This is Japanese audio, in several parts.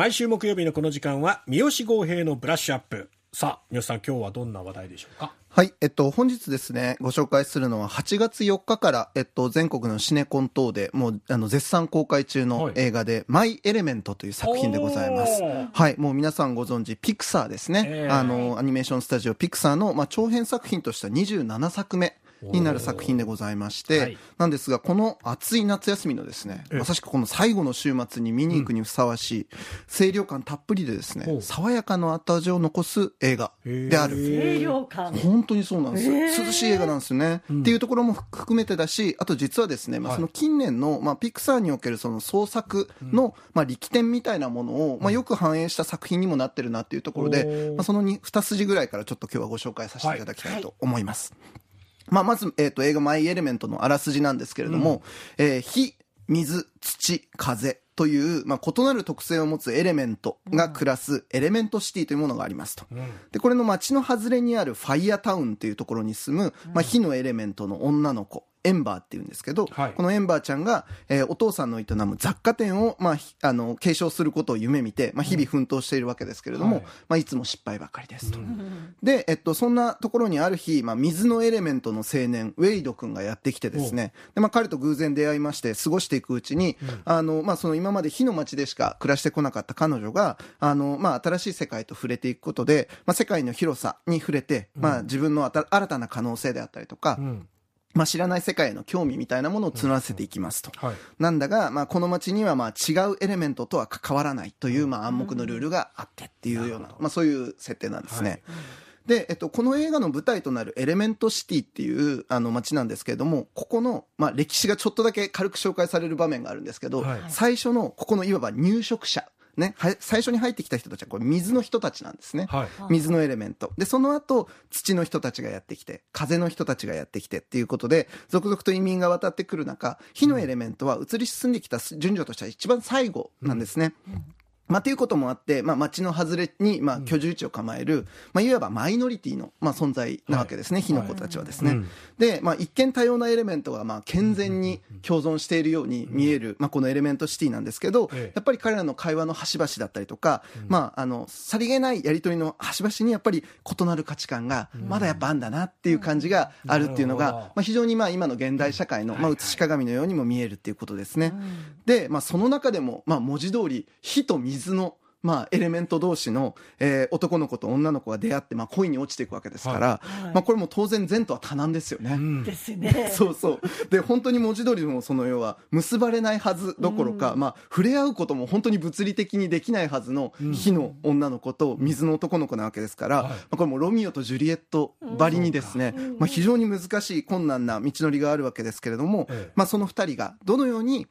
毎週木曜日のこの時間は三好豪平のブラッシュアップさあ三好さん今日はどんな話題でしょうか？はい、えっと、本日ですね、ご紹介するのは8月4日から、えっと、全国のシネコン等でもう、あの、絶賛公開中の映画で、マイ・エレメントという作品でございます。はい、もう皆さんご存知、ピクサーですね。えーあの、アニメーションスタジオピクサーの、まあ、長編作品としては27作目。になる作品でございまして、はい。なんですが、この暑い夏休みのですね、ええ。まさしくこの最後の週末に見に行くにふさわしい、清涼感たっぷりでですね、爽やかな後味を残す映画である。清涼感。本当にそうなんですよ、え。ー涼しい映画なんですよね、っていうところも含めてだしあと実はですね、まあ、はい。その近年の、まあ、ピクサーにおけるその創作の、まあ、力点みたいなものを、まあ、よく反映した作品にもなってるなっていうところで、まあ、その 2, 二筋ぐらいからちょっと今日はご紹介させていただきたいと思います、まあ、まず、えー、と映画「マイ・エレメント」のあらすじなんですけれども、えー火水土風という、まあ、異なる特性を持つエレメントが暮らすエレメントシティというものがありますと。で、これの街の外れにあるファイアタウンというところに住む、まあ、火のエレメントの女の子、エンバーっていうんですけど、はい。このエンバーちゃんが、えーお父さんの営む雑貨店を、まあ、ひあの、継承することを夢見て、まあ、日々奮闘しているわけですけれども、はい。まあ、いつも失敗ばかりですと。で、えっと、そんなところにある日、まあ、水のエレメントの青年、ウェイド君がやってきてですね、で、まあ、彼と偶然出会いまして、過ごしていくうちに、あの、まあ、その今まで火の街でしか暮らしてこなかった彼女が、あの、まあ、新しい世界と触れていくことで、まあ、世界の広さに触れて、まあ、自分のあた新たな可能性であったりとか、うんまあ、知らない世界への興味みたいなものを募らせていきますと。はい。なんだが、まあ、この街にはまあ違うエレメントとは関わらないというまあ暗黙のルールがあってっていうような、まあ、そういう設定なんですね。はい。で、えっと、この映画の舞台となるエレメントシティっていうあの街なんですけれども、ここの、まあ、歴史がちょっとだけ軽く紹介される場面があるんですけど、はい。最初のここのいわば入植者、ね、は最初に入ってきた人たちはこれ水の人たちなんですね。はい水のエレメント。で、その後、土の人たちがやってきて、風の人たちがやってきてっていうことで、続々と移民が渡ってくる中、火のエレメントは移り進んできた順序としては一番最後なんですね。まあ、ということもあって、まあ、街の外れに、まあ、居住地を構える、まあ、いわばマイノリティの、まあ、存在なわけですね、火の子たちはですね。うん。で、まあ、一見多様なエレメントが、まあ、健全に共存しているように見える、まあ、このエレメントシティなんですけど、ええ。やっぱり彼らの会話の端々だったりとか、まあ、あの、さりげないやりとりの端々にやっぱり異なる価値観が、まだやっぱあんだなっていう感じがあるっていうのが、まあ、非常にまあ、今の現代社会の、まあ、写し鏡のようにも見えるっていうことですね。で、まあ、その中でも、まあ、文字通り、火と水の、まあ、エレメント同士の、えー男の子と女の子が出会って、まあ、恋に落ちていくわけですから、はい。まあ、これも当然善とは多難ですよね。うん。ですね。そうそう。で、本当に文字通りのその要は、結ばれないはずどころか、まあ、触れ合うことも本当に物理的にできないはずの火の女の子と水の男の子なわけですから、はい。まあ、これもロミオとジュリエットばりにですね、まあ、非常に難しい困難な道のりがあるわけですけれども、ええ。まあ、その二人がどのように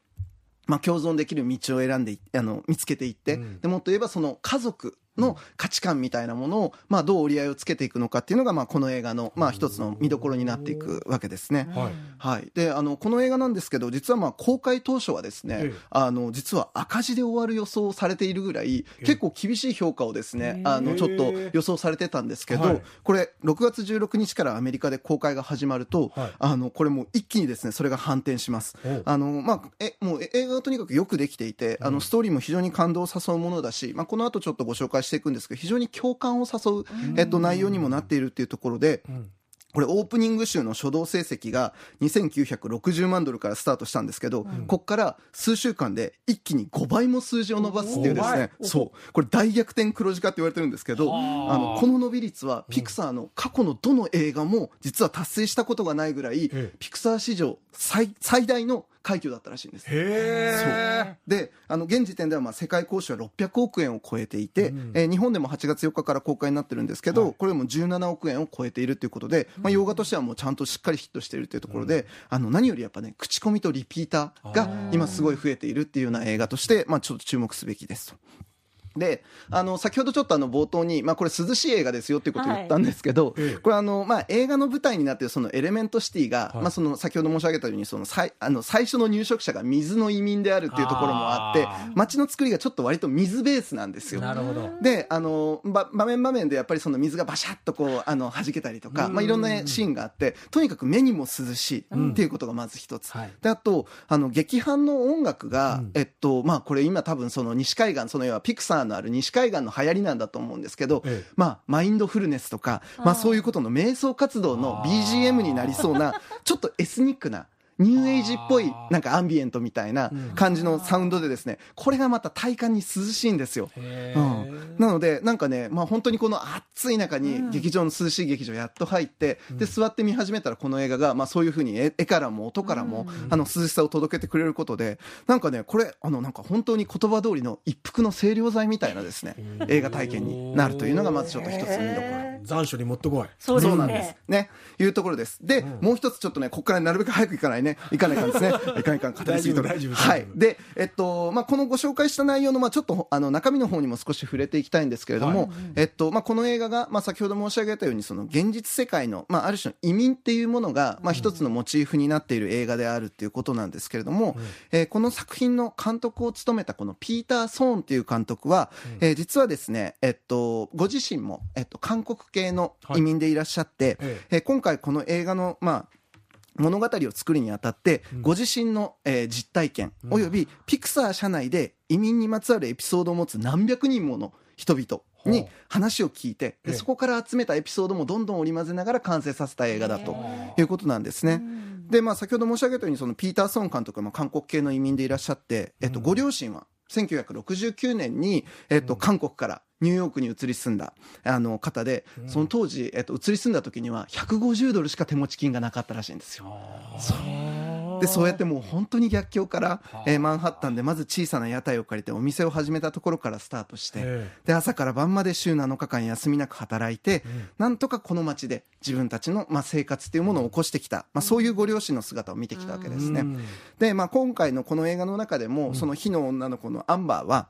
まあ、共存できる道を選んでいあの見つけていって、うん。でもっと言えばその家族の価値観みたいなものを、まあ、どう折り合いをつけていくのかっていうのが、まあ、この映画の、まあ、一つの見どころになっていくわけですね。はい。はい、であのこの映画なんですけど実はまあ公開当初はですね、ええ。あの実は赤字で終わる予想をされているぐらいえ結構厳しい評価をですねあのちょっと予想されてたんですけど、はい。これ6月16日からアメリカで公開が始まると、はい。あのこれもう一気にですねそれが反転します。あのまあ、えもうえ映画がとにかくよくできていて、あのストーリーも非常に感動を誘うものだし、まあ、この後ちょっとご紹介していくんですけど非常に共感を誘う、えっと、内容にもなっているっていうところで、うん。これオープニング週の初動成績が2960万ドルからスタートしたんですけど、こっから数週間で一気に5倍も数字を伸ばすっていうですね、そう、これ大逆転黒字化って言われてるんですけど、はあ。あの、この伸び率はピクサーの過去のどの映画も実は達成したことがないぐらい、ええ。ピクサー史上最最大の快挙だったらしいんです。へえであの現時点ではまあ世界公衆は600億円を超えていて、うん。えー日本でも8月4日から公開になってるんですけど、はい。これも17億円を超えているということで、まあ、洋画としてはもうちゃんとしっかりヒットしているというところで、あの何よりやっぱね口コミとリピーターが今すごい増えているっていうような映画として、まあ、ちょっと注目すべきですと。であの先ほどちょっとあの冒頭に、まあ、これ涼しい映画ですよっていうことを言ったんですけど、ええ。これあの、まあ、映画の舞台になっているそのエレメントシティが、はい。まあ、その先ほど申し上げたようにその最あの最初の入植者が水の移民であるっていうところもあって街の作りがちょっと割と水ベースなんですよ。なるほど。であのば場面場面でやっぱりその水がバシャッとこうあの弾けたりとか、まあ、いろんなシーンがあってとにかく目にも涼しいっていうことがまず一つ、はい。であとあの劇伴の音楽が、うん。えっとまあ、これ今多分その西海岸その要はピクサーのある西海岸の流行りなんだと思うんですけど、ええ。まあ、マインドフルネスとか、まあ、そういうことの瞑想活動の BGM になりそうな、ちょっとエスニックな、ニューエイジっぽい、なんかアンビエントみたいな感じのサウンドでですね、これがまた体感に涼しいんですよ。へうーん、なので、なんかね、まあ本当にこの暑い中に劇場の涼しい劇場やっと入って、で、座って見始めたらこの映画が、まあそういうふうに絵絵からも音からも、あの涼しさを届けてくれることで、なんかね、これ、あのなんか本当に言葉通りの一服の清涼剤みたいなですね、映画体験になるというのがまずちょっと一つ見どころ。残暑にもってこい。そうなんですね。。ね。いうところです。で、もう一つちょっとね、ここからなるべく早く行かないね。行かないかんですね。行かないかん、語りすぎとるはい。で、えっと、まあ、このご紹介した内容の、まあ、ちょっと、あの、中身の方にも少し触れていきたいんですけれども、はいえっと、まあ、この映画が、まあ、先ほど申し上げたように、その、現実世界の、まあ、ある種の移民っていうものが、まあ、一つのモチーフになっている映画であるっていうことなんですけれども、えーこの作品の監督を務めたこのピーター・ソーンっていう監督は、えー実はですね、えっと、ご自身も、えっと、韓国系の移民でいらっしゃって、ええ。ー今回この映画の、まあ、物語を作るにあたって、ご自身の、えー実体験、およびピクサー社内で移民にまつわるエピソードを持つ何百人もの人々に話を聞いて、ええ。でそこから集めたエピソードもどんどん織り交ぜながら完成させた映画だということなんですね。で、まあ、先ほど申し上げたように、そのピーター・ソン監督はまあ韓国系の移民でいらっしゃって、えっと、ご両親は1969年に、えっと、韓国からニューヨークに移り住んだ、あの、方で、その当時、えっと、移り住んだ時には150ドルしか手持ち金がなかったらしいんですよ。で、そうやってもう本当に逆境から、えーマンハッタンでまず小さな屋台を借りてお店を始めたところからスタートして、えで、朝から晩まで週7日間休みなく働いて、なんとかこの街で自分たちの、まあ、生活っていうものを起こしてきた、まあ、そういうご両親の姿を見てきたわけですね。で、まあ、今回のこの映画の中でも、その火の女の子のアンバーは、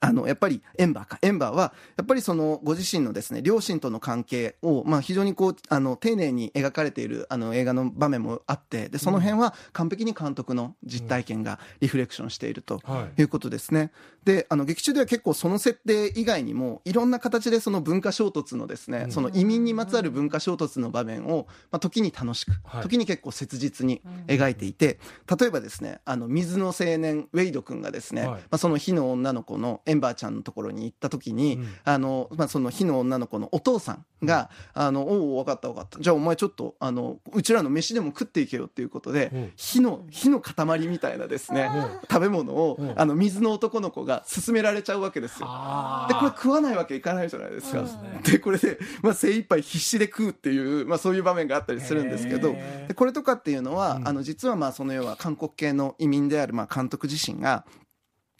あの、やっぱり、エンバーか。エンバーは、やっぱりその、ご自身のですね、両親との関係を、まあ、非常にこう、あの、丁寧に描かれている、あの、映画の場面もあって、で、その辺は完璧に監督の実体験がリフレクションしているとはい。いうことですね。で、あの、劇中では結構その設定以外にも、いろんな形でその文化衝突のですね、その移民にまつわる文化衝突の場面を、まあ、時に楽しく、はい。時に結構切実に描いていて、例えばですね、あの、水の青年、ウェイド君がですね、はい。まあ、その火の女の子のエンバーちゃんのところに行った時に、うん。あの、まあ、その火の女の子のお父さんが、あの、おお、分かった分かった。じゃあお前ちょっと、あの、うちらの飯でも食っていけよっていうことで、うん。火の、火の塊みたいなですね、食べ物を、うん。あの、水の男の子が勧められちゃうわけですよ。あで、これ食わないわけいかないじゃないですか。でこれで、まあ、精一杯必死で食うっていう、まあ、そういう場面があったりするんですけど、でこれとかっていうのは、あの、実はまあ、その要は韓国系の移民である、まあ、監督自身が、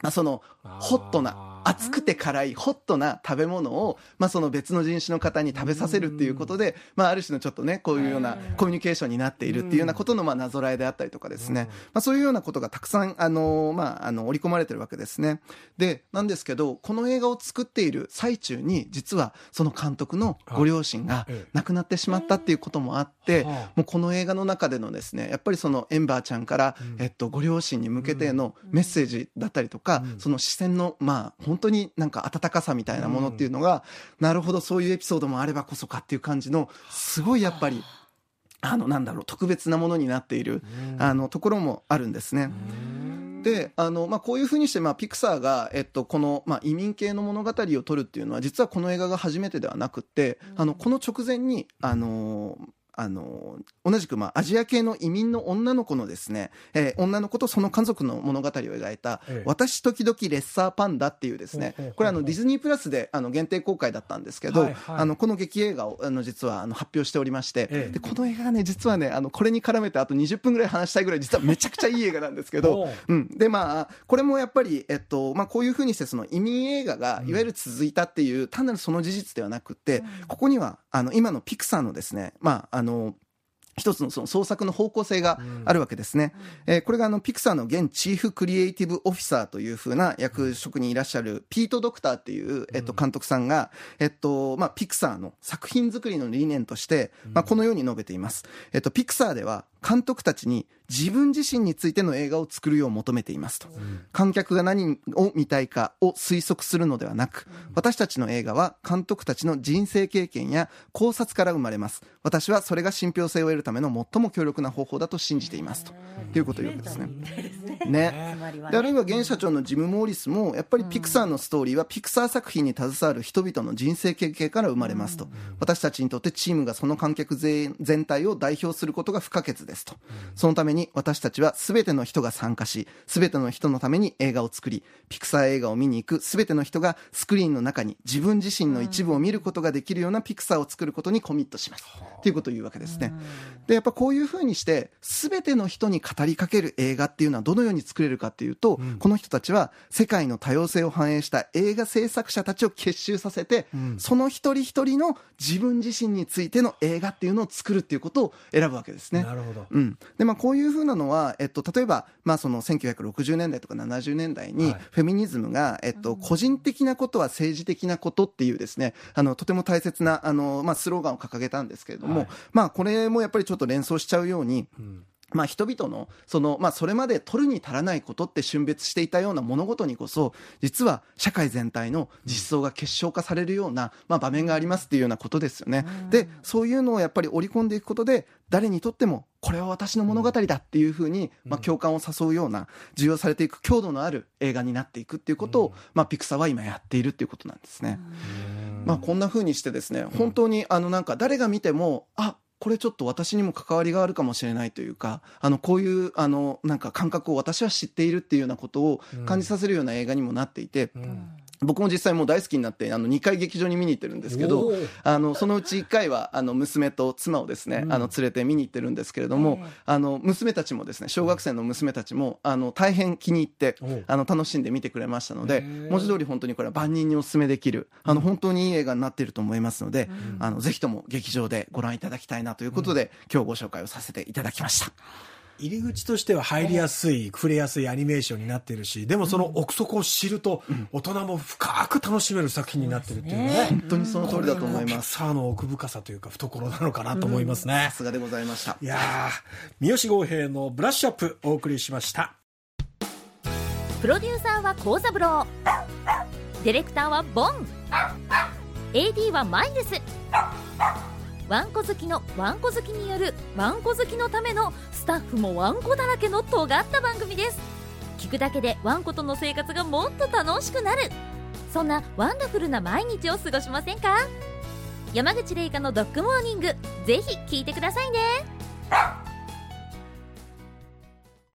まあ、その、ホットな、熱くて辛い、ホットな食べ物を、まあ、その別の人種の方に食べさせるっていうことで、まあ、ある種のちょっとね、こういうようなコミュニケーションになっているっていうようなことの、まあ、なぞらえであったりとかですね。まあ、そういうようなことがたくさん、あの、まあ、あの、織り込まれてるわけですね。で、なんですけど、この映画を作っている最中に、実は、その監督のご両親がええ。亡くなってしまったっていうこともあって、はあもうこの映画の中でのですね、やっぱりそのエンバーちゃんから、えっと、ご両親に向けてのメッセージだったりとか、その視線の、まあ、本当になんか温かさみたいなものっていうのが、なるほど、そういうエピソードもあればこそかっていう感じの、すごいやっぱり、あの、なんだろう、特別なものになっている、あの、ところもあるんですね。で、あの、まあ、こういうふうにして、まあ、ピクサーが、えっと、この、まあ、移民系の物語を撮るっていうのは、実はこの映画が初めてではなくって、あの、この直前に、あの、あの、同じく、まあ、アジア系の移民の女の子のですね、えー女の子とその家族の物語を描いた、ええ。私時々レッサーパンダっていうですねこれあの、ディズニープラスで、あの、限定公開だったんですけど、はいはい。あの、この劇映画を、あの、実は、あの、発表しておりまして、ええ。で、この映画がね、実はね、あの、これに絡めてあと20分ぐらい話したいぐらい、実はめちゃくちゃいい映画なんですけど おう、うん。で、まあ、これもやっぱり、えっと、まあ、こういうふうにして、その移民映画が、いわゆる続いたっていう、単なるその事実ではなくって、ここには、あの、今のピクサーのですね、まあ、あの、一つのその創作の方向性があるわけですね。えーこれがあの、ピクサーの現チーフクリエイティブオフィサーというふうな役職にいらっしゃるピート・ドクターっていう、えっと、監督さんが、えっと、まあ、ピクサーの作品作りの理念として、まあ、このように述べています。えっと、ピクサーでは監督たちに自分自身についての映画を作るよう求めていますと。観客が何を見たいかを推測するのではなく、私たちの映画は監督たちの人生経験や考察から生まれます。私はそれが信憑性を得るための最も強力な方法だと信じていますと。いうことを言うわけですね。ね。であるいは現社長のジム・モーリスもやっぱりピクサーのストーリーはピクサー作品に携わる人々の人生経験から生まれますと、私たちにとってチームがその観客全全体を代表することが不可欠ですと、そのために私たちは全ての人が参加し全ての人のために映画を作りピクサー映画を見に行く全ての人がスクリーンの中に自分自身の一部を見ることができるようなピクサーを作ることにコミットします、ということを言うわけですね、でやっぱこういうふうにして全ての人に語りかける映画っていうのはどのように作れるかっていうと、この人たちは世界の多様性を反映した映画制作者たちを結集させて、その一人一人の自分自身についての映画っていうのを作るっていうことを選ぶわけですね。なるほど。うん。で、まあこういうふうなのは、えっと、例えば、まあその1960年代とか70年代にはい。フェミニズムが、えっと、個人的なことは政治的なことっていうですね、あの、とても大切な、あの、まあスローガンを掲げたんですけれども、はい。まあこれもやっぱりちょっと連想しちゃうように、うん。まあ、人々のその、まあ、それまで取るに足らないことって峻別していたような物事にこそ実は社会全体の実相が結晶化されるような、まあ、場面がありますっていうようなことですよね。でそういうのをやっぱり織り込んでいくことで誰にとってもこれは私の物語だっていうふうに、まあ、共感を誘うような重要されていく強度のある映画になっていくっていうことを、まあ、ピクサーは今やっているっていうことなんですね。まあ、こんな風にしてですね、本当にあのなんか誰が見ても、あこれちょっと私にも関わりがあるかもしれないというか、あのこういうあのなんか感覚を私は知っているっていうようなことを感じさせるような映画にもなっていて、うん僕も実際もう大好きになってあの2回劇場に見に行ってるんですけどあのそのうち1回はあの娘と妻をですね、うん。あの連れて見に行ってるんですけれども、ええ。あの娘たちもですね小学生の娘たちもあの大変気に入ってあの楽しんで見てくれましたので文字通り本当にこれは万人にお勧めできるあの本当にいい映画になっていると思いますので、あのぜひとも劇場でご覧いただきたいなということで、今日ご紹介をさせていただきました。入り口としては入りやすい、触れやすいアニメーションになっているし、でもその奥底を知ると、大人も深く楽しめる作品になってるっていうね。本当にその通りだと思います。サーの奥深さというか、懐なのかなと思いますねさ。すがでございましたい。やー、三好剛平のブラッシュアップお送りしました。プロデューサーは幸三郎ディレクターはボン AD はマイルスわんこ好きのわんこ好きによるわんこ好きのためのスタッフもわんこだらけの尖った番組です。聞くだけでわんことの生活がもっと楽しくなる。そんなワンダフルな毎日を過ごしませんか？山口玲香のドッグモーニングぜひ聞いてくださいね。